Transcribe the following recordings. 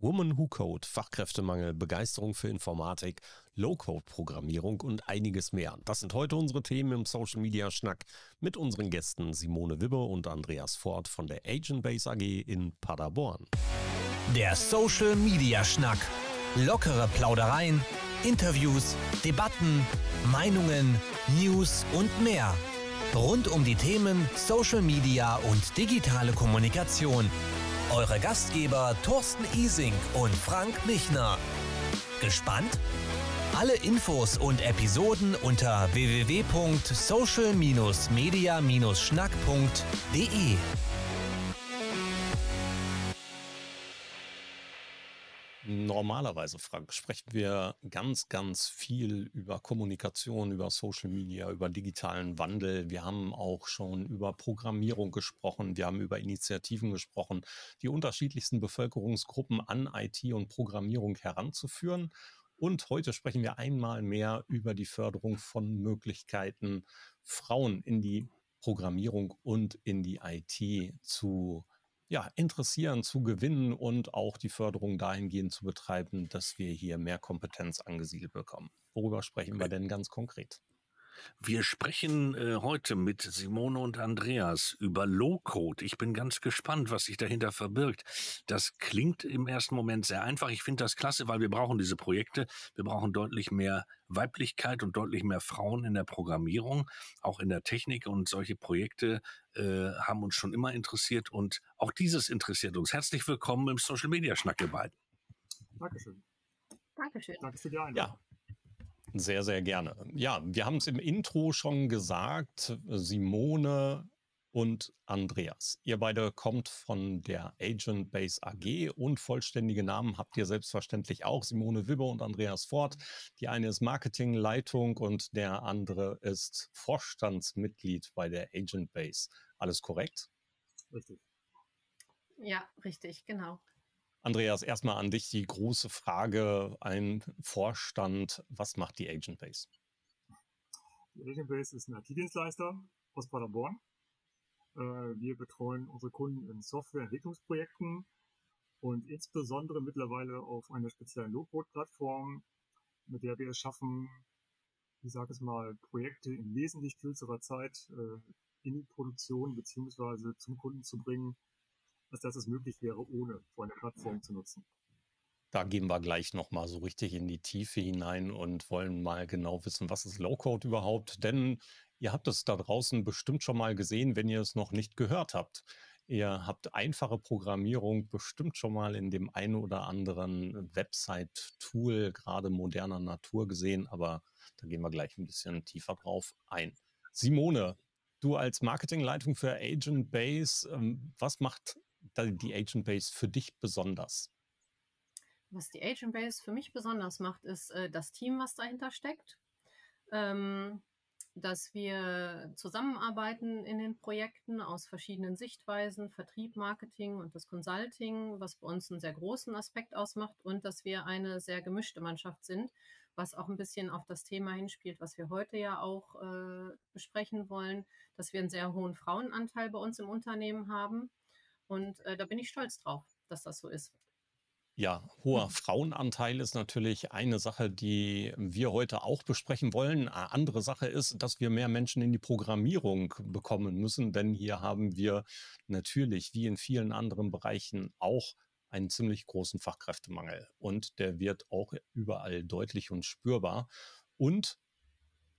Woman Who Code, Fachkräftemangel, Begeisterung für Informatik, Low-Code-Programmierung und einiges mehr. Das sind heute unsere Themen im Social Media Schnack mit unseren Gästen Simone Wibbe und Andreas Ford von der Agent Base AG in Paderborn. Der Social Media Schnack. Lockere Plaudereien, Interviews, Debatten, Meinungen, News und mehr. Rund um die Themen Social Media und digitale Kommunikation eure Gastgeber Thorsten Ising und Frank Michner. Gespannt? Alle Infos und Episoden unter www.social-media-schnack.de. Normalerweise, Frank, sprechen wir ganz, ganz viel über Kommunikation, über Social Media, über digitalen Wandel. Wir haben auch schon über Programmierung gesprochen. Wir haben über Initiativen gesprochen, die unterschiedlichsten Bevölkerungsgruppen an IT und Programmierung heranzuführen. Und heute sprechen wir einmal mehr über die Förderung von Möglichkeiten, Frauen in die Programmierung und in die IT zu ja, interessieren, zu gewinnen und auch die Förderung dahingehend zu betreiben, dass wir hier mehr Kompetenz angesiedelt bekommen. Worüber sprechen wir denn ganz konkret? Wir sprechen äh, heute mit Simone und Andreas über Low-Code. Ich bin ganz gespannt, was sich dahinter verbirgt. Das klingt im ersten Moment sehr einfach. Ich finde das klasse, weil wir brauchen diese Projekte. Wir brauchen deutlich mehr Weiblichkeit und deutlich mehr Frauen in der Programmierung, auch in der Technik. Und solche Projekte äh, haben uns schon immer interessiert. Und auch dieses interessiert uns. Herzlich willkommen im Social Media Schnack, ihr beiden. Dankeschön. Dankeschön. Danke für die Einladung. Ja, sehr, sehr gerne. Ja, wir haben es im Intro schon gesagt, Simone und Andreas. Ihr beide kommt von der Agent Base AG und vollständige Namen habt ihr selbstverständlich auch. Simone Wibbe und Andreas Ford. Die eine ist Marketingleitung und der andere ist Vorstandsmitglied bei der Agent Base. Alles korrekt? Richtig. Ja, richtig, genau. Andreas, erstmal an dich die große Frage, ein Vorstand, was macht die Agent Base? Die Agent Base ist ein IT-Dienstleister aus Paderborn. Äh, wir betreuen unsere Kunden in Softwareentwicklungsprojekten und insbesondere mittlerweile auf einer speziellen Low-Code-Plattform, mit der wir es schaffen, ich sage es mal, Projekte in wesentlich kürzerer Zeit äh, in die Produktion beziehungsweise zum Kunden zu bringen, als dass es möglich wäre, ohne so eine Plattform zu nutzen. Da gehen wir gleich nochmal so richtig in die Tiefe hinein und wollen mal genau wissen, was ist Low-Code überhaupt? Denn ihr habt es da draußen bestimmt schon mal gesehen, wenn ihr es noch nicht gehört habt. Ihr habt einfache Programmierung bestimmt schon mal in dem einen oder anderen Website-Tool, gerade moderner Natur gesehen, aber da gehen wir gleich ein bisschen tiefer drauf ein. Simone, du als Marketingleitung für Agent Base, ähm, was macht die Agent Base für dich besonders? Was die Agent Base für mich besonders macht, ist äh, das Team, was dahinter steckt. Ähm, dass wir zusammenarbeiten in den Projekten aus verschiedenen Sichtweisen, Vertrieb, Marketing und das Consulting, was bei uns einen sehr großen Aspekt ausmacht und dass wir eine sehr gemischte Mannschaft sind, was auch ein bisschen auf das Thema hinspielt, was wir heute ja auch äh, besprechen wollen, dass wir einen sehr hohen Frauenanteil bei uns im Unternehmen haben und äh, da bin ich stolz drauf, dass das so ist. Ja, hoher. Frauenanteil ist natürlich eine Sache, die wir heute auch besprechen wollen. Eine andere Sache ist, dass wir mehr Menschen in die Programmierung bekommen müssen, denn hier haben wir natürlich, wie in vielen anderen Bereichen, auch einen ziemlich großen Fachkräftemangel. Und der wird auch überall deutlich und spürbar. Und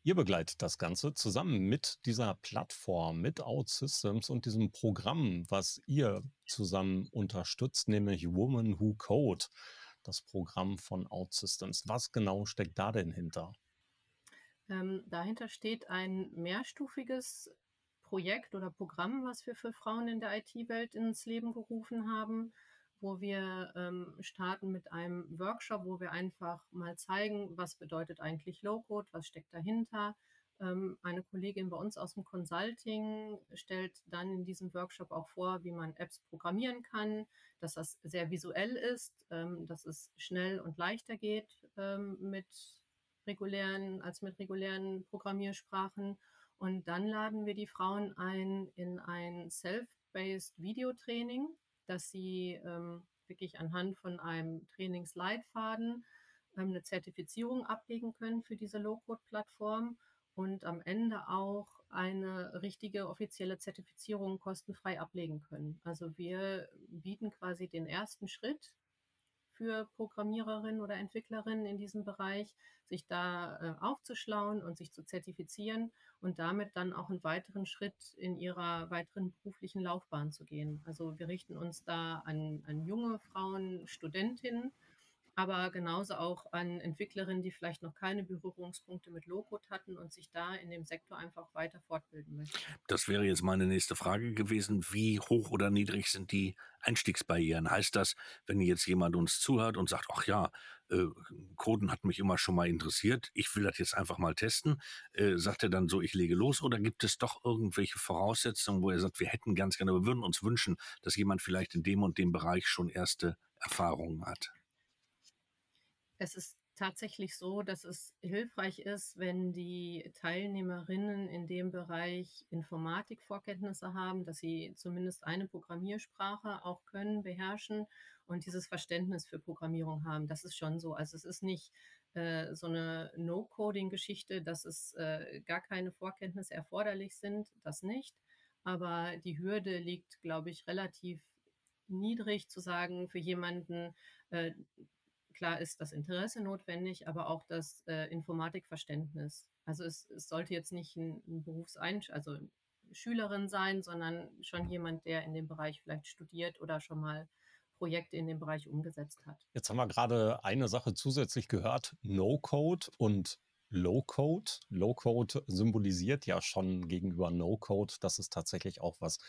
Ihr begleitet das Ganze zusammen mit dieser Plattform, mit OutSystems und diesem Programm, was ihr zusammen unterstützt, nämlich Woman Who Code, das Programm von OutSystems. Was genau steckt da denn hinter? Ähm, dahinter steht ein mehrstufiges Projekt oder Programm, was wir für Frauen in der IT-Welt ins Leben gerufen haben wo wir ähm, starten mit einem Workshop, wo wir einfach mal zeigen, was bedeutet eigentlich Low-Code, was steckt dahinter. Ähm, eine Kollegin bei uns aus dem Consulting stellt dann in diesem Workshop auch vor, wie man Apps programmieren kann, dass das sehr visuell ist, ähm, dass es schnell und leichter geht ähm, mit regulären, als mit regulären Programmiersprachen. Und dann laden wir die Frauen ein in ein Self-Based Videotraining, dass sie ähm, wirklich anhand von einem Trainingsleitfaden ähm, eine Zertifizierung ablegen können für diese Low-Code-Plattform und am Ende auch eine richtige offizielle Zertifizierung kostenfrei ablegen können. Also wir bieten quasi den ersten Schritt für Programmiererinnen oder Entwicklerinnen in diesem Bereich, sich da äh, aufzuschlauen und sich zu zertifizieren und damit dann auch einen weiteren Schritt in ihrer weiteren beruflichen Laufbahn zu gehen. Also wir richten uns da an, an junge Frauen, Studentinnen, aber genauso auch an Entwicklerinnen, die vielleicht noch keine Berührungspunkte mit Low-Code hatten und sich da in dem Sektor einfach weiter fortbilden möchten. Das wäre jetzt meine nächste Frage gewesen. Wie hoch oder niedrig sind die Einstiegsbarrieren? Heißt das, wenn jetzt jemand uns zuhört und sagt, ach ja, äh, Coden hat mich immer schon mal interessiert, ich will das jetzt einfach mal testen, äh, sagt er dann so, ich lege los oder gibt es doch irgendwelche Voraussetzungen, wo er sagt, wir hätten ganz gerne, wir würden uns wünschen, dass jemand vielleicht in dem und dem Bereich schon erste Erfahrungen hat? Es ist tatsächlich so, dass es hilfreich ist, wenn die Teilnehmerinnen in dem Bereich Informatikvorkenntnisse haben, dass sie zumindest eine Programmiersprache auch können, beherrschen und dieses Verständnis für Programmierung haben. Das ist schon so. Also es ist nicht äh, so eine No-Coding-Geschichte, dass es äh, gar keine Vorkenntnisse erforderlich sind, das nicht. Aber die Hürde liegt, glaube ich, relativ niedrig zu sagen, für jemanden, äh, klar ist das Interesse notwendig, aber auch das äh, Informatikverständnis. Also es, es, sollte jetzt nicht ein, ein Berufseinsch, also Schülerin sein, sondern schon jemand, der in dem Bereich vielleicht studiert oder schon mal Projekte in dem Bereich umgesetzt hat. Jetzt haben wir gerade eine Sache zusätzlich gehört, No-Code und Low-Code. Low-Code symbolisiert ja schon gegenüber No-Code, dass es tatsächlich auch was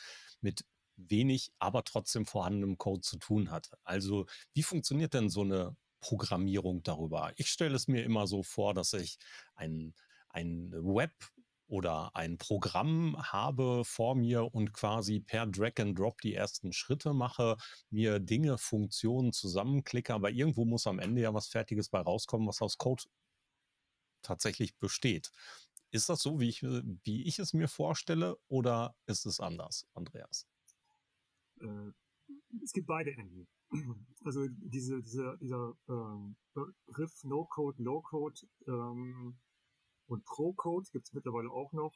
mit wenig, aber trotzdem vorhandenem Code zu tun hat. Also wie funktioniert denn so eine Programmierung darüber. Ich stelle es mir immer so vor, dass ich ein, ein Web oder ein Programm habe vor mir und quasi per Drag and Drop die ersten Schritte mache, mir Dinge, Funktionen zusammenklicke, aber irgendwo muss am Ende ja was Fertiges bei rauskommen, was aus Code tatsächlich besteht. Ist das so, wie ich, wie ich es mir vorstelle, oder ist es anders, Andreas? Äh, es gibt beide Enden. Also diese, diese, dieser ähm, Begriff No-Code, Low-Code ähm, und Pro-Code gibt es mittlerweile auch noch,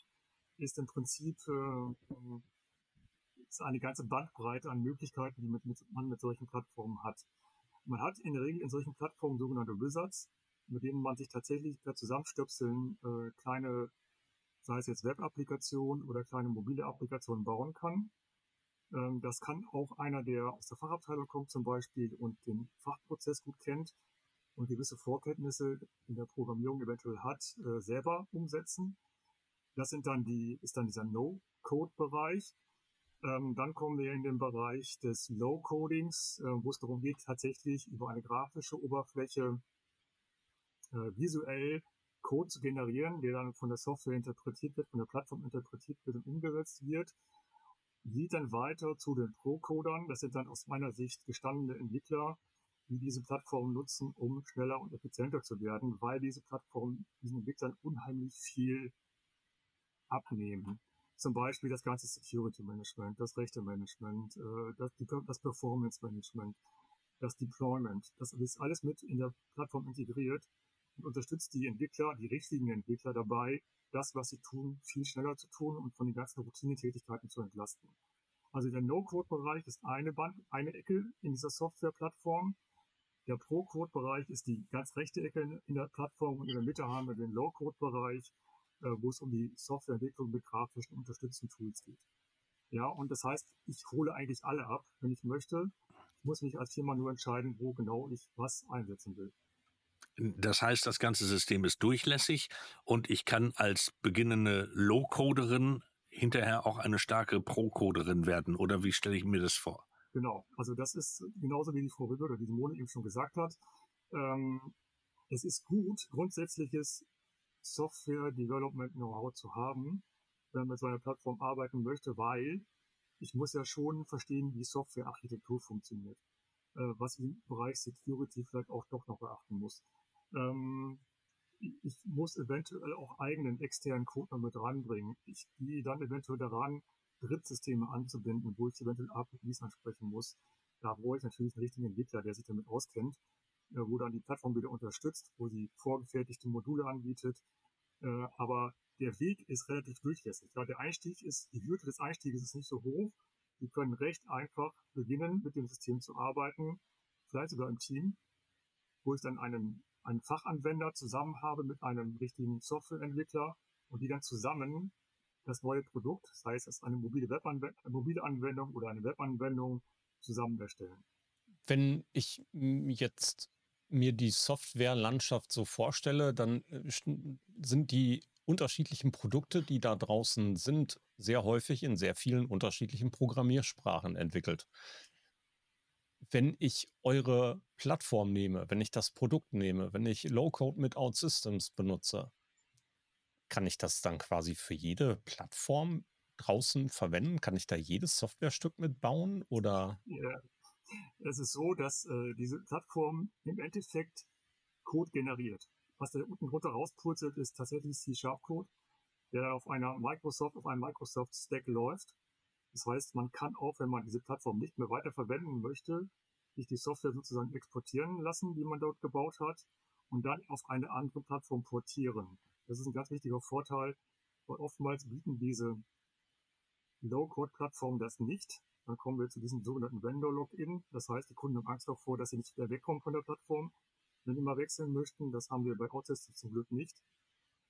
ist im Prinzip äh, ist eine ganze Bandbreite an Möglichkeiten, die mit, mit, man mit solchen Plattformen hat. Man hat in der Regel in solchen Plattformen sogenannte Wizards, mit denen man sich tatsächlich per Zusammenstöpseln äh, kleine, sei es jetzt Web-Applikationen oder kleine mobile Applikationen bauen kann. Ähm, das kann auch einer, der aus der Fachabteilung kommt zum Beispiel und den Fachprozess gut kennt und gewisse Vorkenntnisse in der Programmierung eventuell hat, äh, selber umsetzen. Das sind dann die, ist dann dieser No-Code-Bereich. Ähm, dann kommen wir in den Bereich des Low-Codings, äh, wo es darum geht, tatsächlich über eine grafische Oberfläche äh, visuell Code zu generieren, der dann von der Software interpretiert wird, von der Plattform interpretiert wird und umgesetzt wird geht dann weiter zu den Pro-Codern. Das sind dann aus meiner Sicht gestandene Entwickler, die diese Plattform nutzen, um schneller und effizienter zu werden, weil diese Plattformen diesen Entwicklern unheimlich viel abnehmen. Zum Beispiel das ganze Security Management, das Rechte Management, äh, das, das Performance Management, das Deployment. Das ist alles mit in der Plattform integriert und unterstützt die Entwickler, die richtigen Entwickler dabei, das, was sie tun, viel schneller zu tun und von den ganzen Routinetätigkeiten zu entlasten. Also der No-Code-Bereich ist eine, Band, eine Ecke in dieser Software-Plattform. Der Pro-Code-Bereich ist die ganz rechte Ecke in der Plattform und in der Mitte haben wir den Low-Code-Bereich, äh, wo es um die Softwareentwicklung mit grafischen unterstützenden Tools geht. Ja, und das heißt, ich hole eigentlich alle ab, wenn ich möchte. Ich muss mich als Firma nur entscheiden, wo genau ich was einsetzen will. Das heißt, das ganze System ist durchlässig und ich kann als beginnende Low-Coderin hinterher auch eine starke Pro-Coderin werden. Oder wie stelle ich mir das vor? Genau, also das ist genauso wie die Frau Rübe oder die Simone eben schon gesagt hat. Ähm, es ist gut, grundsätzliches Software-Development-Know-how zu haben, wenn man mit so einer Plattform arbeiten möchte, weil ich muss ja schon verstehen, wie Software-Architektur funktioniert, äh, was im Bereich Security vielleicht auch doch noch beachten muss. Ähm, ich muss eventuell auch eigenen externen Code noch mit ranbringen. Ich gehe dann eventuell daran, Drittsysteme anzubinden, wo ich eventuell APIs ansprechen muss. Da brauche ich natürlich einen richtigen Entwickler, der sich damit auskennt, äh, wo dann die Plattform wieder unterstützt, wo sie vorgefertigte Module anbietet. Äh, aber der Weg ist relativ durchlässig. Ja, der Einstieg ist, die Hürde des Einstieges ist nicht so hoch. Sie können recht einfach beginnen, mit dem System zu arbeiten, vielleicht sogar im Team, wo ich dann einen, einen Fachanwender zusammen habe mit einem richtigen Softwareentwickler und die dann zusammen das neue Produkt, sei es eine mobile, Webanwendung, mobile Anwendung oder eine Webanwendung, zusammen erstellen. Wenn ich jetzt mir die Softwarelandschaft so vorstelle, dann äh, sind die unterschiedlichen Produkte, die da draußen sind, sehr häufig in sehr vielen unterschiedlichen Programmiersprachen entwickelt. Wenn ich eure Plattform nehme, wenn ich das Produkt nehme, wenn ich Low-Code mit OutSystems benutze, kann ich das dann quasi für jede Plattform draußen verwenden? Kann ich da jedes Softwarestück mitbauen oder? Ja. Es ist so, dass äh, diese Plattform im Endeffekt Code generiert. Was da unten drunter rauspurzelt, ist tatsächlich C-Sharp-Code, der auf einer Microsoft, auf einem Microsoft-Stack läuft. Das heißt, man kann auch, wenn man diese Plattform nicht mehr weiter verwenden möchte, sich die Software sozusagen exportieren lassen, die man dort gebaut hat, und dann auf eine andere Plattform portieren. Das ist ein ganz wichtiger Vorteil, weil oftmals bieten diese Low-Code-Plattformen das nicht. Dann kommen wir zu diesem sogenannten Vendor-Login. Das heißt, die Kunden haben Angst davor, dass sie nicht wieder wegkommen von der Plattform, wenn mal wechseln möchten. Das haben wir bei Outsystem zum Glück nicht.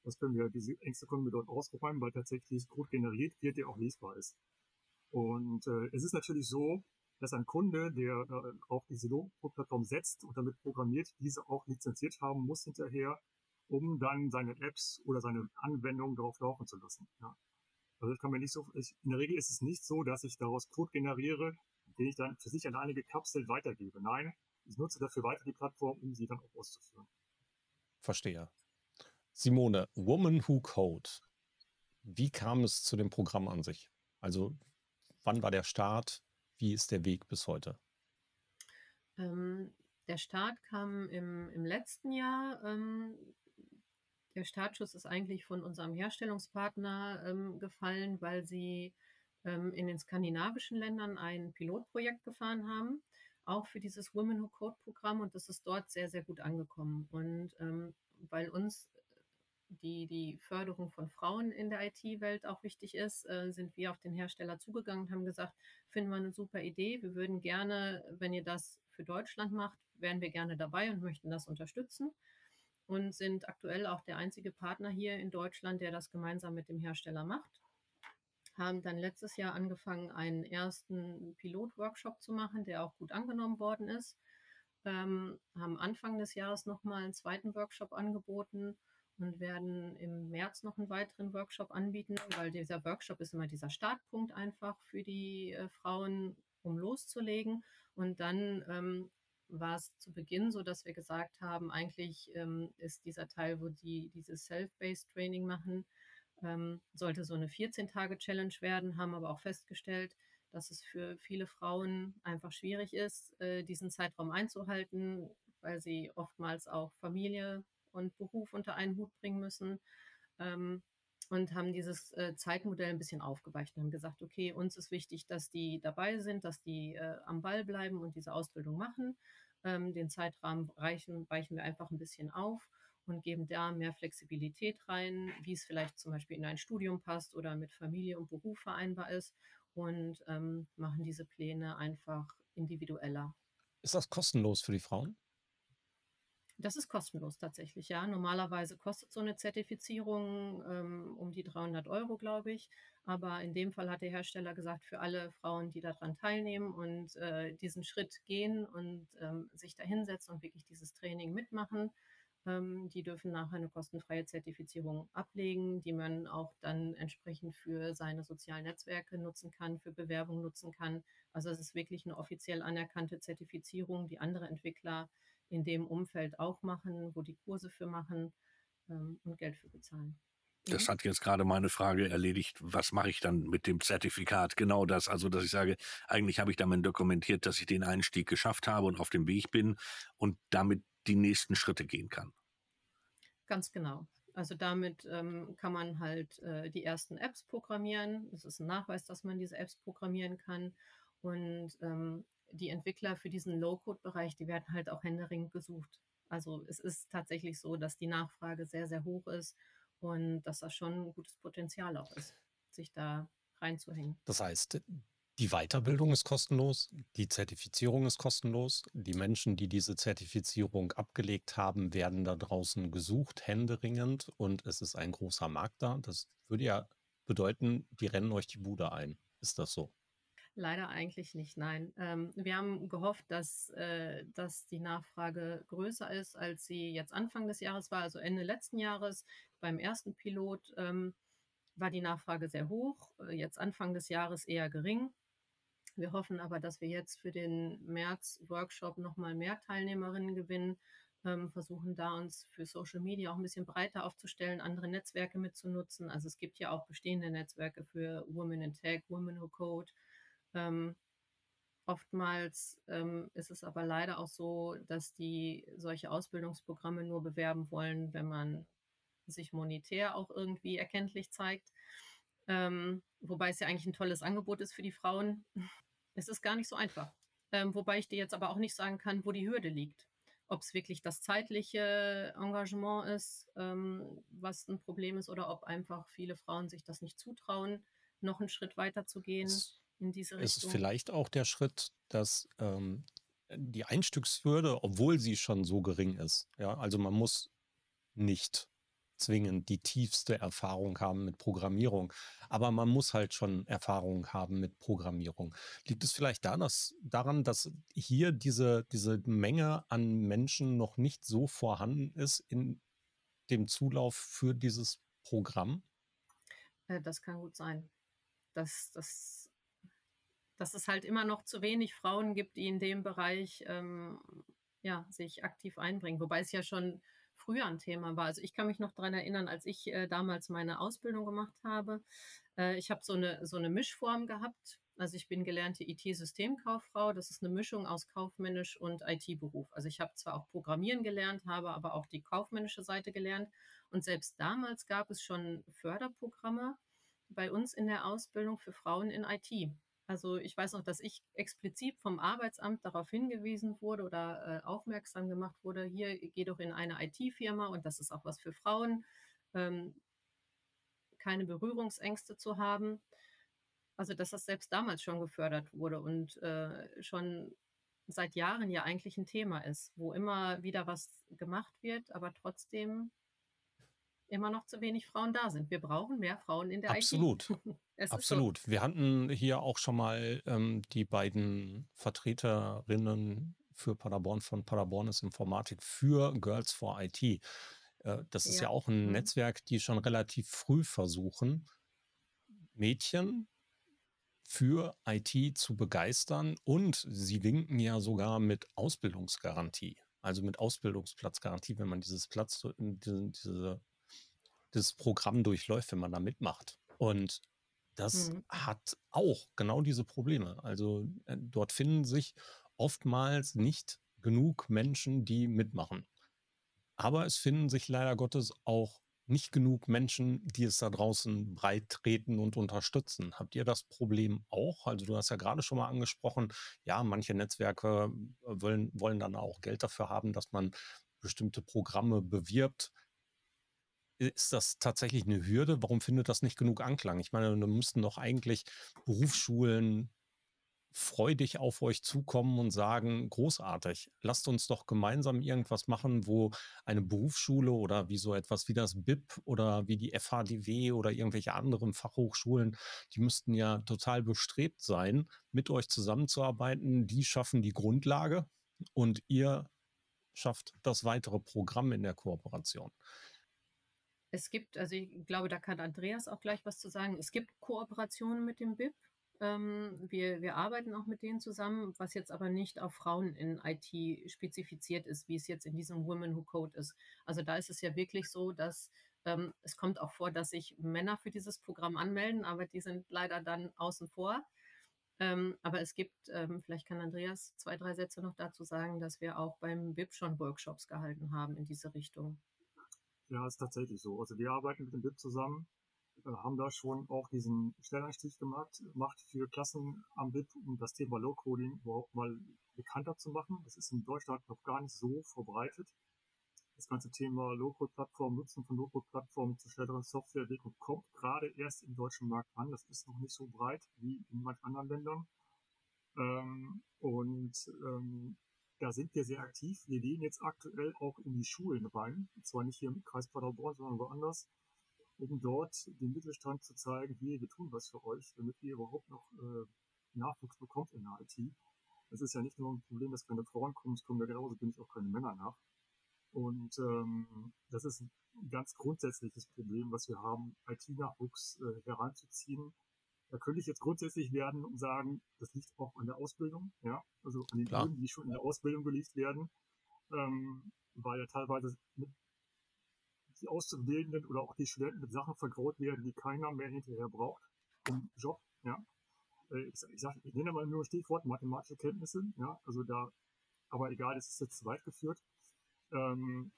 Das können wir, diese Ängste können wir dort ausräumen, weil tatsächlich Code generiert wird, der auch lesbar ist. Und äh, es ist natürlich so, dass ein Kunde, der äh, auf diese Low-Code-Plattform setzt und damit programmiert, diese auch lizenziert haben muss hinterher, um dann seine Apps oder seine Anwendungen darauf laufen zu lassen. Ja. Also ich kann mir nicht so, ich, in der Regel ist es nicht so, dass ich daraus Code generiere, den ich dann für sich alleine gekapselt weitergebe. Nein, ich nutze dafür weiter die Plattform, um sie dann auch auszuführen. Verstehe. Simone, Woman Who Code. Wie kam es zu dem Programm an sich? Also wann war der Start? Wie ist der Weg bis heute? Ähm, der Start kam im, im letzten Jahr. Ähm, der Startschuss ist eigentlich von unserem Herstellungspartner ähm, gefallen, weil sie ähm, in den skandinavischen Ländern ein Pilotprojekt gefahren haben, auch für dieses Women Who Code Programm und das ist dort sehr, sehr gut angekommen. Und ähm, weil uns die, die Förderung von Frauen in der IT-Welt auch wichtig ist, äh, sind wir auf den Hersteller zugegangen und haben gesagt, finden wir eine super Idee. Wir würden gerne, wenn ihr das für Deutschland macht, wären wir gerne dabei und möchten das unterstützen und sind aktuell auch der einzige Partner hier in Deutschland, der das gemeinsam mit dem Hersteller macht. Haben dann letztes Jahr angefangen, einen ersten Pilotworkshop zu machen, der auch gut angenommen worden ist. Ähm, haben Anfang des Jahres nochmal einen zweiten Workshop angeboten und werden im März noch einen weiteren Workshop anbieten, weil dieser Workshop ist immer dieser Startpunkt einfach für die äh, Frauen, um loszulegen. Und dann ähm, war es zu Beginn so, dass wir gesagt haben, eigentlich ähm, ist dieser Teil, wo die dieses Self-Based Training machen, ähm, sollte so eine 14-Tage-Challenge werden, haben aber auch festgestellt, dass es für viele Frauen einfach schwierig ist, äh, diesen Zeitraum einzuhalten, weil sie oftmals auch Familie und Beruf unter einen Hut bringen müssen. Ähm, und haben dieses äh, Zeitmodell ein bisschen aufgeweicht und haben gesagt, okay, uns ist wichtig, dass die dabei sind, dass die äh, am Ball bleiben und diese Ausbildung machen. Ähm, den Zeitrahmen reichen, weichen wir einfach ein bisschen auf und geben da mehr Flexibilität rein, wie es vielleicht zum Beispiel in ein Studium passt oder mit Familie und Beruf vereinbar ist und ähm, machen diese Pläne einfach individueller. Ist das kostenlos für die Frauen? Das ist kostenlos tatsächlich, ja. Normalerweise kostet so eine Zertifizierung ähm, um die 300 Euro, glaube ich. Aber in dem Fall hat der Hersteller gesagt, für alle Frauen, die daran teilnehmen und äh, diesen Schritt gehen und ähm, sich da hinsetzen und wirklich dieses Training mitmachen, ähm, die dürfen nachher eine kostenfreie Zertifizierung ablegen, die man auch dann entsprechend für seine sozialen Netzwerke nutzen kann, für Bewerbung nutzen kann. Also es ist wirklich eine offiziell anerkannte Zertifizierung, die andere Entwickler in dem Umfeld auch machen, wo die Kurse für machen ähm, und Geld für bezahlen. Das mhm. hat jetzt gerade meine Frage erledigt. Was mache ich dann mit dem Zertifikat? Genau das. Also, dass ich sage, eigentlich habe ich damit dokumentiert, dass ich den Einstieg geschafft habe und auf dem Weg bin und damit die nächsten Schritte gehen kann. Ganz genau. Also damit ähm, kann man halt äh, die ersten Apps programmieren. Das ist ein Nachweis, dass man diese Apps programmieren kann. Und ähm, die Entwickler für diesen Low-Code-Bereich, die werden halt auch händeringend gesucht. Also es ist tatsächlich so, dass die Nachfrage sehr, sehr hoch ist und dass das schon ein gutes Potenzial auch ist, sich da reinzuhängen. Das heißt, die Weiterbildung ist kostenlos, die Zertifizierung ist kostenlos. Die Menschen, die diese Zertifizierung abgelegt haben, werden da draußen gesucht, händeringend und es ist ein großer Markt da. Das würde ja bedeuten, die rennen euch die Bude ein. Ist das so? Leider eigentlich nicht, nein. Ähm, wir haben gehofft, dass, äh, dass die Nachfrage größer ist, als sie jetzt Anfang des Jahres war, also Ende letzten Jahres. Beim ersten Pilot ähm, war die Nachfrage sehr hoch, äh, jetzt Anfang des Jahres eher gering. Wir hoffen aber, dass wir jetzt für den März-Workshop nochmal mehr Teilnehmerinnen gewinnen, ähm, versuchen da uns für Social Media auch ein bisschen breiter aufzustellen, andere Netzwerke mitzunutzen. Also es gibt ja auch bestehende Netzwerke für Women in Tech, Women Who Code. Ähm, oftmals ähm, ist es aber leider auch so, dass die solche Ausbildungsprogramme nur bewerben wollen, wenn man sich monetär auch irgendwie erkenntlich zeigt. Ähm, wobei es ja eigentlich ein tolles Angebot ist für die Frauen. Es ist gar nicht so einfach. Ähm, wobei ich dir jetzt aber auch nicht sagen kann, wo die Hürde liegt. Ob es wirklich das zeitliche Engagement ist, ähm, was ein Problem ist, oder ob einfach viele Frauen sich das nicht zutrauen, noch einen Schritt weiter zu gehen es, in diese Richtung. Ist vielleicht auch der Schritt, dass ähm, die Einstiegshürde, obwohl sie schon so gering ist, ja, also man muss nicht zwingend die tiefste Erfahrung haben mit Programmierung, aber man muss halt schon Erfahrung haben mit Programmierung. Liegt es vielleicht dass, daran, dass hier diese, diese Menge an Menschen noch nicht so vorhanden ist in dem Zulauf für dieses Programm? Äh, das kann gut sein. Das, das, dass es halt immer noch zu wenig Frauen gibt, die in dem Bereich ähm, ja, sich aktiv einbringen. Wobei es ja schon früher ein Thema war. Also ich kann mich noch daran erinnern, als ich äh, damals meine Ausbildung gemacht habe. Äh, ich habe so eine, so eine Mischform gehabt. Also ich bin gelernte IT-Systemkauffrau. Das ist eine Mischung aus kaufmännisch und IT-Beruf. Also ich habe zwar auch Programmieren gelernt, habe aber auch die kaufmännische Seite gelernt. Und selbst damals gab es schon Förderprogramme bei uns in der Ausbildung für Frauen in IT. Also ich weiß noch, dass ich explizit vom Arbeitsamt darauf hingewiesen wurde oder äh, aufmerksam gemacht wurde, hier geh doch in eine IT-Firma und das ist auch was für Frauen, ähm, keine Berührungsängste zu haben. Also dass das selbst damals schon gefördert wurde und äh, schon seit Jahren ja eigentlich ein Thema ist, wo immer wieder was gemacht wird, aber trotzdem immer noch zu wenig Frauen da sind. Wir brauchen mehr Frauen in der Absolut. IT. Absolut. So. Wir hatten hier auch schon mal ähm, die beiden Vertreterinnen für Paderborn von Paderborn ist Informatik für Girls for IT. Äh, das ist ja. ja auch ein mhm. Netzwerk, die schon relativ früh versuchen, Mädchen für IT zu begeistern und sie winken ja sogar mit Ausbildungsgarantie, also mit Ausbildungsplatzgarantie, wenn man dieses Platz, diese, diese das Programm durchläuft, wenn man da mitmacht. Und das mhm. hat auch genau diese Probleme. Also äh, dort finden sich oftmals nicht genug Menschen, die mitmachen. Aber es finden sich leider Gottes auch nicht genug Menschen, die es da draußen breit treten und unterstützen. Habt ihr das Problem auch? Also du hast ja gerade schon mal angesprochen, ja, manche Netzwerke wollen, wollen dann auch Geld dafür haben, dass man bestimmte Programme bewirbt ist das tatsächlich eine Hürde? Warum findet das nicht genug Anklang? Ich meine, da müssten doch eigentlich Berufsschulen freudig auf euch zukommen und sagen, großartig, lasst uns doch gemeinsam irgendwas machen, wo eine Berufsschule oder wie so etwas wie das BIP oder wie die FHDW oder irgendwelche anderen Fachhochschulen, die müssten ja total bestrebt sein, mit euch zusammenzuarbeiten. Die schaffen die Grundlage und ihr schafft das weitere Programm in der Kooperation. Es gibt, also ich glaube, da kann Andreas auch gleich was zu sagen. Es gibt Kooperationen mit dem BIP. Ähm, wir, wir arbeiten auch mit denen zusammen, was jetzt aber nicht auf Frauen in IT spezifiziert ist, wie es jetzt in diesem Women Who Code ist. Also da ist es ja wirklich so, dass ähm, es kommt auch vor, dass sich Männer für dieses Programm anmelden, aber die sind leider dann außen vor. Ähm, aber es gibt, ähm, vielleicht kann Andreas zwei, drei Sätze noch dazu sagen, dass wir auch beim BIP schon Workshops gehalten haben in diese Richtung. Ja, ist tatsächlich so. Also wir arbeiten mit dem BIP zusammen. äh, haben da schon auch diesen Schnelleinstieg gemacht, macht für Klassen am BIP, um das Thema Low-Coding überhaupt mal bekannter zu machen. Das ist in Deutschland noch gar nicht so verbreitet. Das ganze Thema Low-Code-Plattform, Nutzen von Low-Code-Plattformen zu schnelleren Softwareentwicklung kommt gerade erst im deutschen Markt an. Das ist noch nicht so breit wie in manchen anderen Ländern. Ähm, und ähm, da sind wir sehr aktiv. Wir gehen jetzt aktuell auch in die Schulen rein, zwar nicht hier im Kreis Paderborn, sondern woanders, um dort den Mittelstand zu zeigen, hier, wir tun was für euch, damit ihr überhaupt noch äh, Nachwuchs bekommt in der IT. Es ist ja nicht nur ein Problem, dass keine Frauen kommen, es kommen ja genauso bin ich auch keine Männer nach. Und ähm, das ist ein ganz grundsätzliches Problem, was wir haben, IT-Nachwuchs äh, heranzuziehen, da könnte ich jetzt grundsätzlich werden und sagen, das liegt auch an der Ausbildung, ja, also an den Gründen, die schon in der Ausbildung gelegt werden, ähm, weil ja teilweise die Auszubildenden oder auch die Studenten mit Sachen vergraut werden, die keiner mehr hinterher braucht im Job, ja. Äh, ich, ich, sag, ich nenne mal nur Stichwort mathematische Kenntnisse, ja, also da, aber egal, das ist jetzt zu weit geführt. Ähm,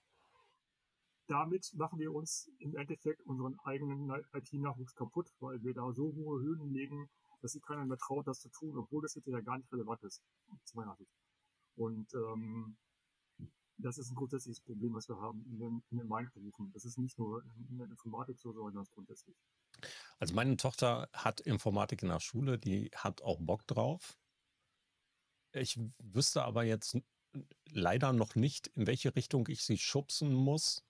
damit machen wir uns im Endeffekt unseren eigenen IT-Nachwuchs kaputt, weil wir da so hohe Hürden legen, dass sich keiner mehr traut, das zu tun, obwohl das jetzt ja gar nicht relevant ist. Und ähm, das ist ein grundsätzliches Problem, was wir haben in den, in den Mindberufen. Das ist nicht nur in der Informatik so, sondern ganz grundsätzlich. Also meine Tochter hat Informatik in der Schule, die hat auch Bock drauf. Ich wüsste aber jetzt leider noch nicht, in welche Richtung ich sie schubsen muss,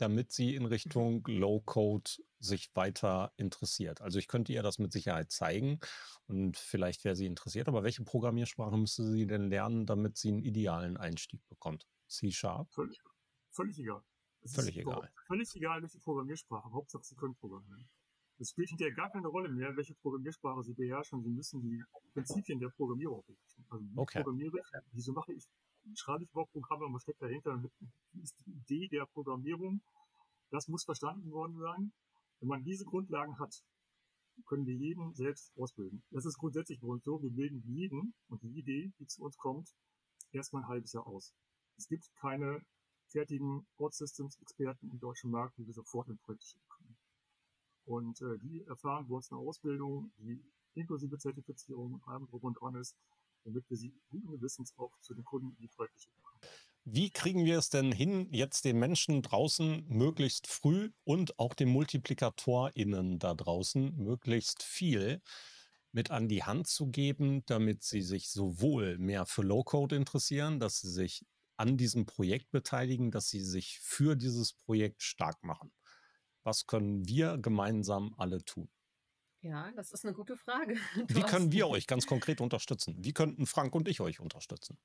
damit sie in Richtung Low-Code sich weiter interessiert. Also ich könnte ihr das mit Sicherheit zeigen und vielleicht wäre sie interessiert, aber welche Programmiersprache müsste sie denn lernen, damit sie einen idealen Einstieg bekommt? C-Sharp? Völlig, völlig egal. Es völlig egal. Völlig egal, welche Programmiersprache. Hauptsache, sie können programmieren. Es spielt hinterher gar keine Rolle mehr, welche Programmiersprache sie beherrschen. Sie müssen die Prinzipien der Programmierung beherrschen. Also wie okay. programmiere ich, wieso mache ich schreibe ich überhaupt Programme, was steckt dahinter, wie ist die Idee der Programmierung, das muss verstanden worden sein. Wenn man diese Grundlagen hat, können wir jeden selbst ausbilden. Das ist grundsätzlich bei uns so, wir bilden jeden und die Idee, die zu uns kommt, erstmal ein halbes Jahr aus. Es gibt keine fertigen Board Systems Experten im deutschen Markt, die wir sofort in Projekte schicken können. Und äh, die erfahren bei uns eine Ausbildung, die inklusive Zertifizierung und allem drum und dran ist, damit wir sie guten Gewissens auch zu den Kunden in die Projekte schicken. Wie kriegen wir es denn hin, jetzt den Menschen draußen möglichst früh und auch den MultiplikatorInnen da draußen möglichst viel mit an die Hand zu geben, damit sie sich sowohl mehr für Low-Code interessieren, dass sie sich an diesem Projekt beteiligen, dass sie sich für dieses Projekt stark machen? Was können wir gemeinsam alle tun? Ja, das ist eine gute Frage. Du Wie können wir euch ganz konkret unterstützen? Wie könnten Frank und ich euch unterstützen?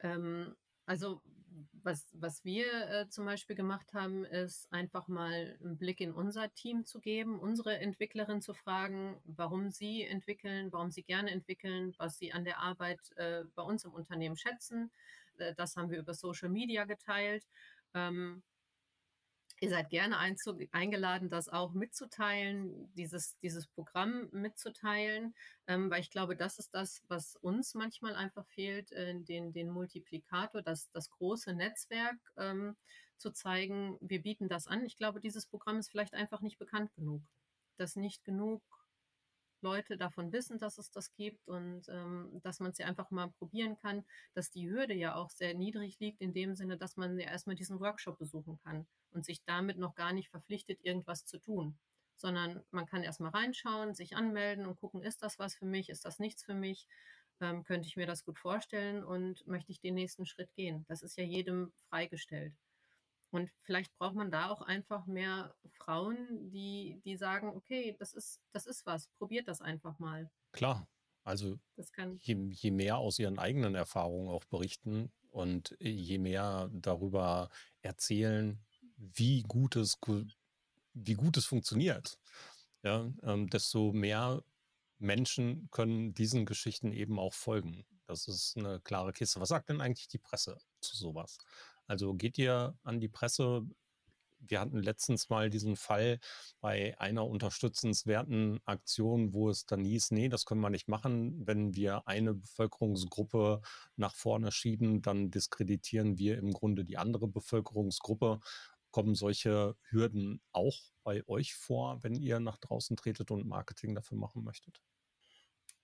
Ähm, also was, was wir äh, zum Beispiel gemacht haben, ist einfach mal einen Blick in unser Team zu geben, unsere Entwicklerin zu fragen, warum sie entwickeln, warum sie gerne entwickeln, was sie an der Arbeit äh, bei uns im Unternehmen schätzen. Äh, das haben wir über Social Media geteilt. Ähm, Ihr seid gerne eingeladen, das auch mitzuteilen, dieses, dieses Programm mitzuteilen, ähm, weil ich glaube, das ist das, was uns manchmal einfach fehlt, äh, den, den Multiplikator, das, das große Netzwerk ähm, zu zeigen. Wir bieten das an. Ich glaube, dieses Programm ist vielleicht einfach nicht bekannt genug, dass nicht genug Leute davon wissen, dass es das gibt und ähm, dass man es ja einfach mal probieren kann, dass die Hürde ja auch sehr niedrig liegt, in dem Sinne, dass man ja erstmal diesen Workshop besuchen kann und sich damit noch gar nicht verpflichtet, irgendwas zu tun, sondern man kann erstmal reinschauen, sich anmelden und gucken, ist das was für mich, ist das nichts für mich, ähm, könnte ich mir das gut vorstellen und möchte ich den nächsten Schritt gehen. Das ist ja jedem freigestellt. Und vielleicht braucht man da auch einfach mehr Frauen, die, die sagen, okay, das ist, das ist was, probiert das einfach mal. Klar, also je, je mehr aus ihren eigenen Erfahrungen auch berichten und je mehr darüber erzählen, wie gut es, wie gut es funktioniert, ja, ähm, desto mehr Menschen können diesen Geschichten eben auch folgen. Das ist eine klare Kiste. Was sagt denn eigentlich die Presse zu sowas? Also geht ihr an die Presse? Wir hatten letztens mal diesen Fall bei einer unterstützenswerten Aktion, wo es dann hieß, nee, das können wir nicht machen. Wenn wir eine Bevölkerungsgruppe nach vorne schieben, dann diskreditieren wir im Grunde die andere Bevölkerungsgruppe. Kommen solche Hürden auch bei euch vor, wenn ihr nach draußen tretet und Marketing dafür machen möchtet?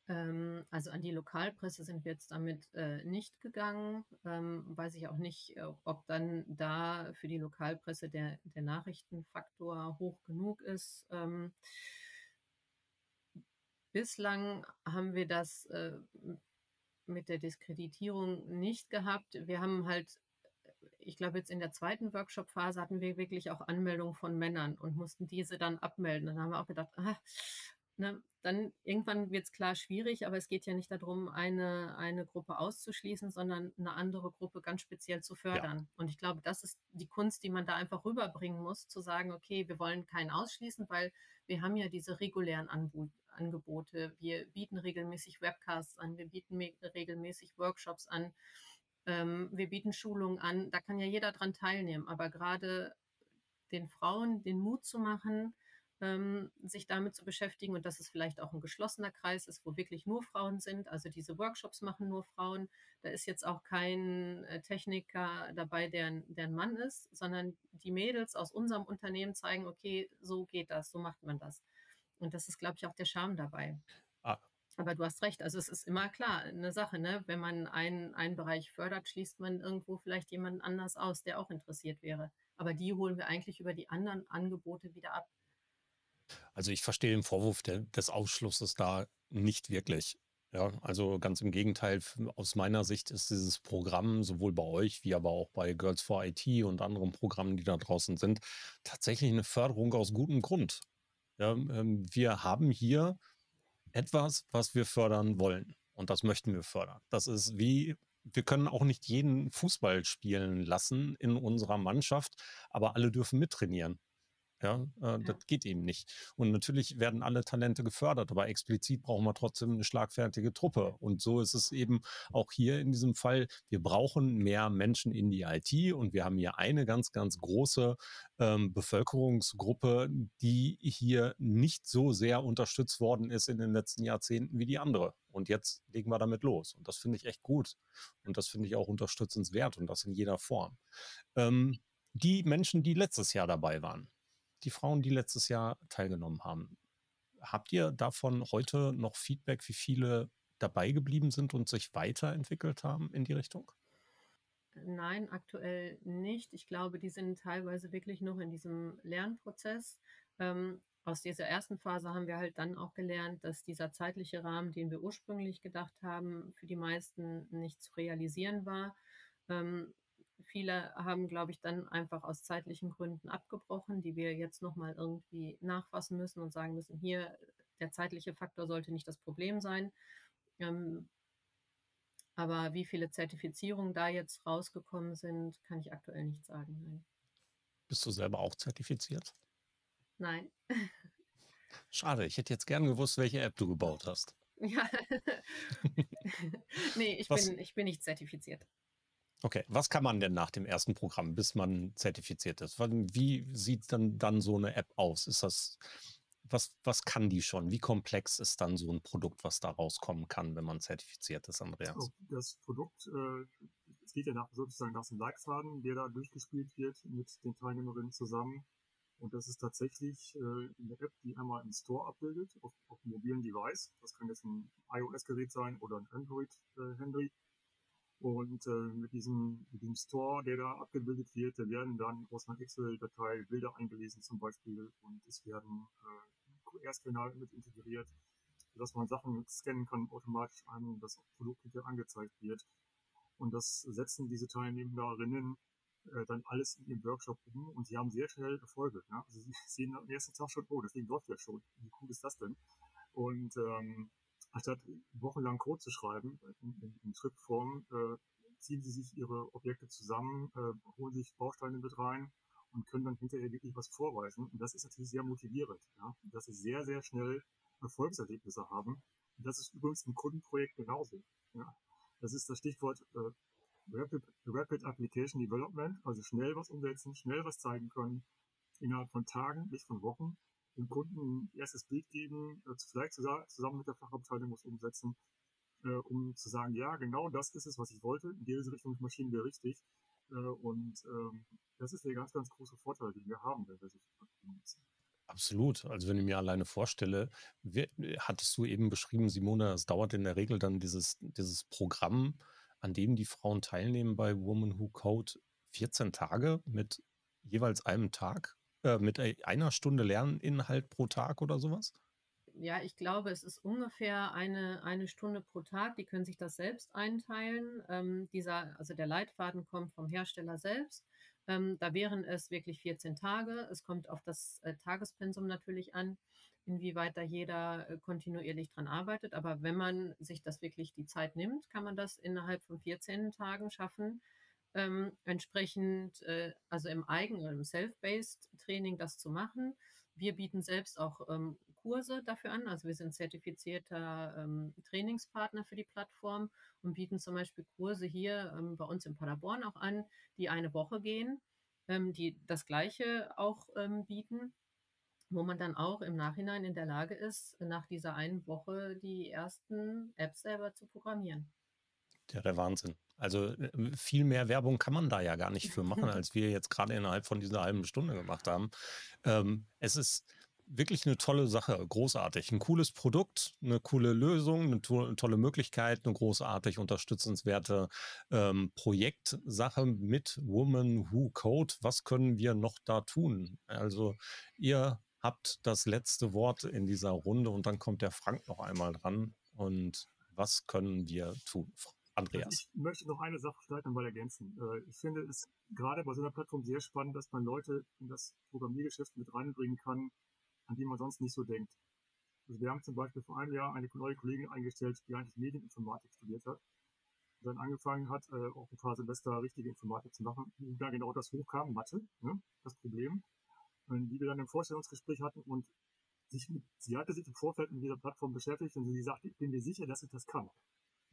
Ähm, also an die Lokalpresse sind wir jetzt damit äh, nicht gegangen. Ähm, weiß ich auch nicht, äh, ob dann da für die Lokalpresse der, der Nachrichtenfaktor hoch genug ist. Ähm, bislang haben wir das äh, mit der Diskreditierung nicht gehabt. Wir haben halt ich glaube, jetzt in der zweiten Workshop-Phase hatten wir wirklich auch Anmeldungen von Männern und mussten diese dann abmelden. Dann haben wir auch gedacht, ah, ne, dann irgendwann wird es klar schwierig, aber es geht ja nicht darum, eine, eine Gruppe auszuschließen, sondern eine andere Gruppe ganz speziell zu fördern. Ja. Und ich glaube, das ist die Kunst, die man da einfach rüberbringen muss, zu sagen, okay, wir wollen keinen ausschließen, weil wir haben ja diese regulären Anb Angebote. Wir bieten regelmäßig Webcasts an, wir bieten regelmäßig Workshops an, ähm, wir bieten Schulungen an. Da kann ja jeder dran teilnehmen. Aber gerade den Frauen den Mut zu machen, ähm, sich damit zu beschäftigen und dass es vielleicht auch ein geschlossener Kreis ist, wo wirklich nur Frauen sind. Also diese Workshops machen nur Frauen. Da ist jetzt auch kein äh, Techniker dabei, der, der ein Mann ist, sondern die Mädels aus unserem Unternehmen zeigen, okay, so geht das, so macht man das. Und das ist, glaube ich, auch der Charme dabei. Ah. Aber du hast recht, also es ist immer klar eine Sache, ne? Wenn man einen, einen Bereich fördert, schließt man irgendwo vielleicht jemanden anders aus, der auch interessiert wäre. Aber die holen wir eigentlich über die anderen Angebote wieder ab. Also ich verstehe den Vorwurf der, des Ausschlusses da nicht wirklich. Ja, also ganz im Gegenteil, aus meiner Sicht ist dieses Programm sowohl bei euch wie aber auch bei Girls for IT und anderen Programmen, die da draußen sind, tatsächlich eine Förderung aus gutem Grund. Ja, ähm, wir haben hier etwas, was wir fördern wollen und das möchten wir fördern. Das ist wie wir können auch nicht jeden Fußball spielen lassen in unserer Mannschaft, aber alle dürfen mittrainieren. Ja, äh, ja, das geht eben nicht. Und natürlich werden alle Talente gefördert, aber explizit brauchen wir trotzdem eine schlagfertige Truppe. Und so ist es eben auch hier in diesem Fall. Wir brauchen mehr Menschen in die IT und wir haben hier eine ganz, ganz große ähm, Bevölkerungsgruppe, die hier nicht so sehr unterstützt worden ist in den letzten Jahrzehnten wie die andere. Und jetzt legen wir damit los. Und das finde ich echt gut. Und das finde ich auch unterstützenswert und das in jeder Form. Ähm, die Menschen, die letztes Jahr dabei waren, die Frauen, die letztes Jahr teilgenommen haben. Habt ihr davon heute noch Feedback, wie viele dabei geblieben sind und sich weiterentwickelt haben in die Richtung? Nein, aktuell nicht. Ich glaube, die sind teilweise wirklich noch in diesem Lernprozess. Ähm, aus dieser ersten Phase haben wir halt dann auch gelernt, dass dieser zeitliche Rahmen, den wir ursprünglich gedacht haben, für die meisten nicht zu realisieren war. Ähm, Viele haben, glaube ich, dann einfach aus zeitlichen Gründen abgebrochen, die wir jetzt nochmal irgendwie nachfassen müssen und sagen müssen, hier, der zeitliche Faktor sollte nicht das Problem sein. Ähm, aber wie viele Zertifizierungen da jetzt rausgekommen sind, kann ich aktuell nicht sagen. Nein. Bist du selber auch zertifiziert? Nein. Schade, ich hätte jetzt gern gewusst, welche App du gebaut hast. Ja. nee, ich bin, ich bin nicht zertifiziert. Okay, was kann man denn nach dem ersten Programm, bis man zertifiziert ist? Wie sieht dann, dann so eine App aus? Ist das, was, was kann die schon? Wie komplex ist dann so ein Produkt, was da rauskommen kann, wenn man zertifiziert ist, Andreas? Das Produkt, äh, geht ja nach, sozusagen nach dem Leitfaden, der da durchgespielt wird mit den Teilnehmerinnen zusammen. Und das ist tatsächlich äh, eine App, die einmal im Store abbildet, auf, auf einem mobilen Device. Das kann jetzt ein iOS-Gerät sein oder ein Android-Handy. Äh, und äh, mit, diesem, mit diesem Store, der da abgebildet wird, da werden dann aus einer Excel-Datei Bilder eingelesen zum Beispiel und es werden äh, QR-Scanner mit integriert, sodass man Sachen scannen kann automatisch an und das Produkt wieder angezeigt wird. Und das setzen diese Teilnehmerinnen äh, dann alles in ihrem Workshop um und sie haben sehr schnell Erfolge. Ja? Also sie sehen am ersten Tag schon, oh, das Ding läuft ja schon. Wie cool ist das denn? Und ähm, anstatt wochenlang Code zu schreiben, in, in, in Schriftform, äh, ziehen sie sich ihre Objekte zusammen, äh, holen sich Bausteine mit rein und können dann hinterher wirklich was vorweisen. Und das ist natürlich sehr motivierend, ja? dass sie sehr, sehr schnell Erfolgserlebnisse haben. Und das ist übrigens ein Kundenprojekt genauso. Ja? Das ist das Stichwort äh, Rapid, Rapid Application Development, also schnell was umsetzen, schnell was zeigen können, innerhalb von Tagen, nicht von Wochen dem Kunden ein erstes Bild geben, äh, vielleicht zusammen mit der Fachabteilung was umsetzen, äh, um zu sagen, ja, genau das ist es, was ich wollte. In diese Richtung Maschinen wieder richtig. Äh, und ähm, Das ist der ganz, ganz große Vorteil, den wir haben, wenn wir sich nutzen. Absolut. Also wenn ich mir alleine vorstelle, wie, hattest du eben beschrieben, Simone, es dauert in der Regel dann dieses, dieses Programm, an dem die Frauen teilnehmen bei Woman Who Code 14 Tage mit jeweils einem Tag, äh, mit einer Stunde Lerninhalt pro Tag oder sowas? Ja, ich glaube, es ist ungefähr eine, eine Stunde pro Tag. Die können sich das selbst einteilen. Ähm, dieser, also der Leitfaden kommt vom Hersteller selbst. Ähm, da wären es wirklich 14 Tage. Es kommt auf das äh, Tagespensum natürlich an, inwieweit da jeder äh, kontinuierlich dran arbeitet. Aber wenn man sich das wirklich die Zeit nimmt, kann man das innerhalb von 14 Tagen schaffen. Ähm, entsprechend, äh, also im eigenen, im Self-Based Training das zu machen. Wir bieten selbst auch ähm, Kurse dafür an. Also wir sind zertifizierter ähm, Trainingspartner für die Plattform und bieten zum Beispiel Kurse hier ähm, bei uns in Paderborn auch an, die eine Woche gehen, ähm, die das Gleiche auch ähm, bieten, wo man dann auch im Nachhinein in der Lage ist, nach dieser einen Woche die ersten Apps selber zu programmieren. Ja, der Wahnsinn. Also äh, viel mehr Werbung kann man da ja gar nicht für machen, als wir jetzt gerade innerhalb von dieser halben Stunde gemacht haben. Ähm, es ist wirklich eine tolle Sache, großartig. Ein cooles Produkt, eine coole Lösung, eine, to eine tolle Möglichkeit, eine großartig unterstützenswerte ähm, Projektsache mit Woman Who Code. Was können wir noch da tun? Also ihr habt das letzte Wort in dieser Runde und dann kommt der Frank noch einmal dran. Und was können wir tun? Andreas. Ich möchte noch eine Sache vielleicht nochmal ergänzen. Äh, ich finde es gerade bei so einer Plattform sehr spannend, dass man Leute in das Programmiergeschäft mit reinbringen kann, an die man sonst nicht so denkt. Also wir haben zum Beispiel vor einem Jahr eine neue Kollegin eingestellt, die eigentlich Medieninformatik studiert hat. Und dann angefangen hat, äh, auch ein paar Semester richtige Informatik zu machen. Und da genau das hochkam, Mathe, ne, das Problem. Die wir dann im Vorstellungsgespräch hatten und sich mit, sie hatte sich im Vorfeld mit dieser Plattform beschäftigt und sie sagte, ich bin mir sicher, dass ich das kann.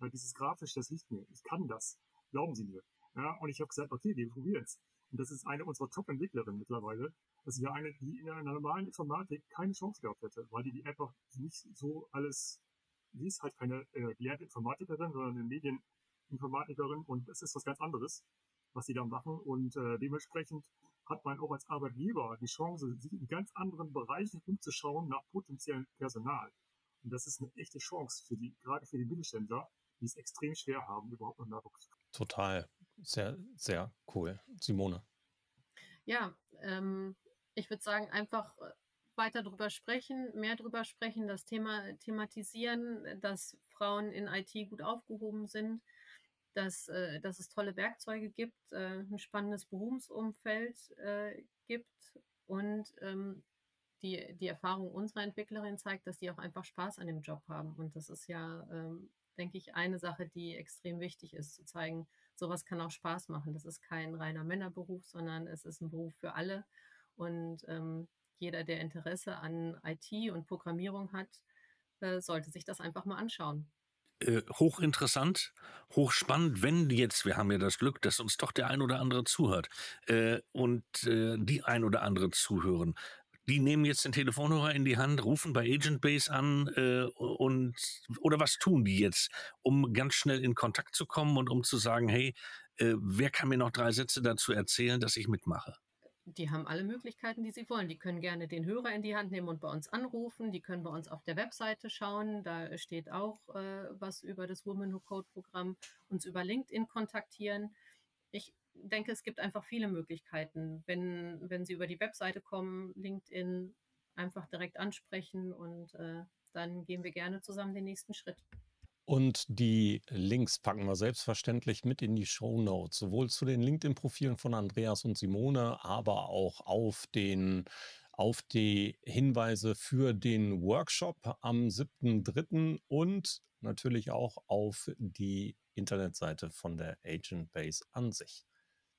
Weil dieses Grafische, das liegt mir. Ich kann das. Glauben Sie mir. Ja, und ich habe gesagt, okay, wir probieren es. Und das ist eine unserer Top-Entwicklerinnen mittlerweile. Das ist ja eine, die in einer normalen Informatik keine Chance gehabt hätte, weil die, die einfach nicht so alles, die ist halt keine äh, gelernte Informatikerin, sondern eine Medieninformatikerin und es ist was ganz anderes, was sie da machen. Und äh, dementsprechend hat man auch als Arbeitgeber die Chance, sich in ganz anderen Bereichen umzuschauen nach potenziellem Personal. Und das ist eine echte Chance für die, gerade für die Mittelständler, die es extrem schwer haben, überhaupt noch Nachwuchs. Total. Sehr, sehr cool. Simone. Ja, ähm, ich würde sagen, einfach äh, weiter drüber sprechen, mehr drüber sprechen, das Thema thematisieren, dass Frauen in IT gut aufgehoben sind, dass, äh, dass es tolle Werkzeuge gibt, äh, ein spannendes Berufsumfeld äh, gibt und ähm, die, die Erfahrung unserer Entwicklerin zeigt, dass die auch einfach Spaß an dem Job haben. Und das ist ja, ähm, denke ich, eine Sache, die extrem wichtig ist, zu zeigen, sowas kann auch Spaß machen. Das ist kein reiner Männerberuf, sondern es ist ein Beruf für alle. Und ähm, jeder, der Interesse an IT und Programmierung hat, äh, sollte sich das einfach mal anschauen. Äh, hochinteressant, hochspannend, wenn jetzt, wir haben ja das Glück, dass uns doch der ein oder andere zuhört äh, und äh, die ein oder andere zuhören. Die nehmen jetzt den Telefonhörer in die Hand, rufen bei Agentbase an äh, und oder was tun die jetzt, um ganz schnell in Kontakt zu kommen und um zu sagen, hey, äh, wer kann mir noch drei Sätze dazu erzählen, dass ich mitmache? die haben alle Möglichkeiten, die sie wollen. Die können gerne den Hörer in die Hand nehmen und bei uns anrufen. Die können bei uns auf der Webseite schauen. Da steht auch äh, was über das Women Who Code Programm. Uns über LinkedIn kontaktieren. Ich denke, es gibt einfach viele Möglichkeiten. Wenn, wenn Sie über die Webseite kommen, LinkedIn einfach direkt ansprechen und äh, dann gehen wir gerne zusammen den nächsten Schritt. Und die Links packen wir selbstverständlich mit in die Show Notes, sowohl zu den LinkedIn-Profilen von Andreas und Simone, aber auch auf den auf die Hinweise für den Workshop am 7.3. und natürlich auch auf die Internetseite von der Agent Base an sich.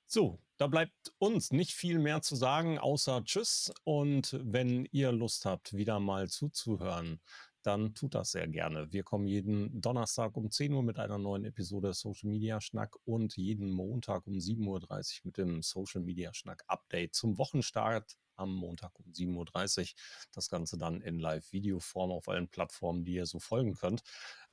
So, da bleibt uns nicht viel mehr zu sagen, außer Tschüss. Und wenn ihr Lust habt, wieder mal zuzuhören, dann tut das sehr gerne. Wir kommen jeden Donnerstag um 10 Uhr mit einer neuen Episode Social Media Schnack und jeden Montag um 7.30 Uhr mit dem Social Media Schnack Update zum Wochenstart am Montag um 7.30 Uhr. Das Ganze dann in Live-Video-Form auf allen Plattformen, die ihr so folgen könnt.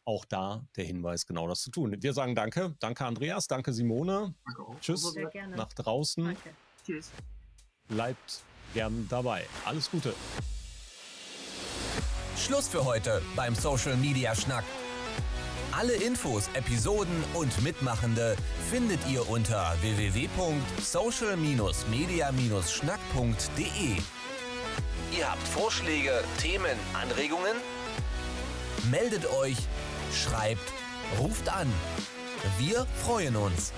Auch da der Hinweis, genau das zu tun. Wir sagen Danke. Danke, Andreas. Danke, Simone. Danke Tschüss nach draußen. Danke. Tschüss. Bleibt gern dabei. Alles Gute. Schluss für heute beim Social Media Schnack. Alle Infos, Episoden und Mitmachende findet ihr unter www.social-media-schnack.de. Ihr habt Vorschläge, Themen, Anregungen? Meldet euch, schreibt, ruft an. Wir freuen uns.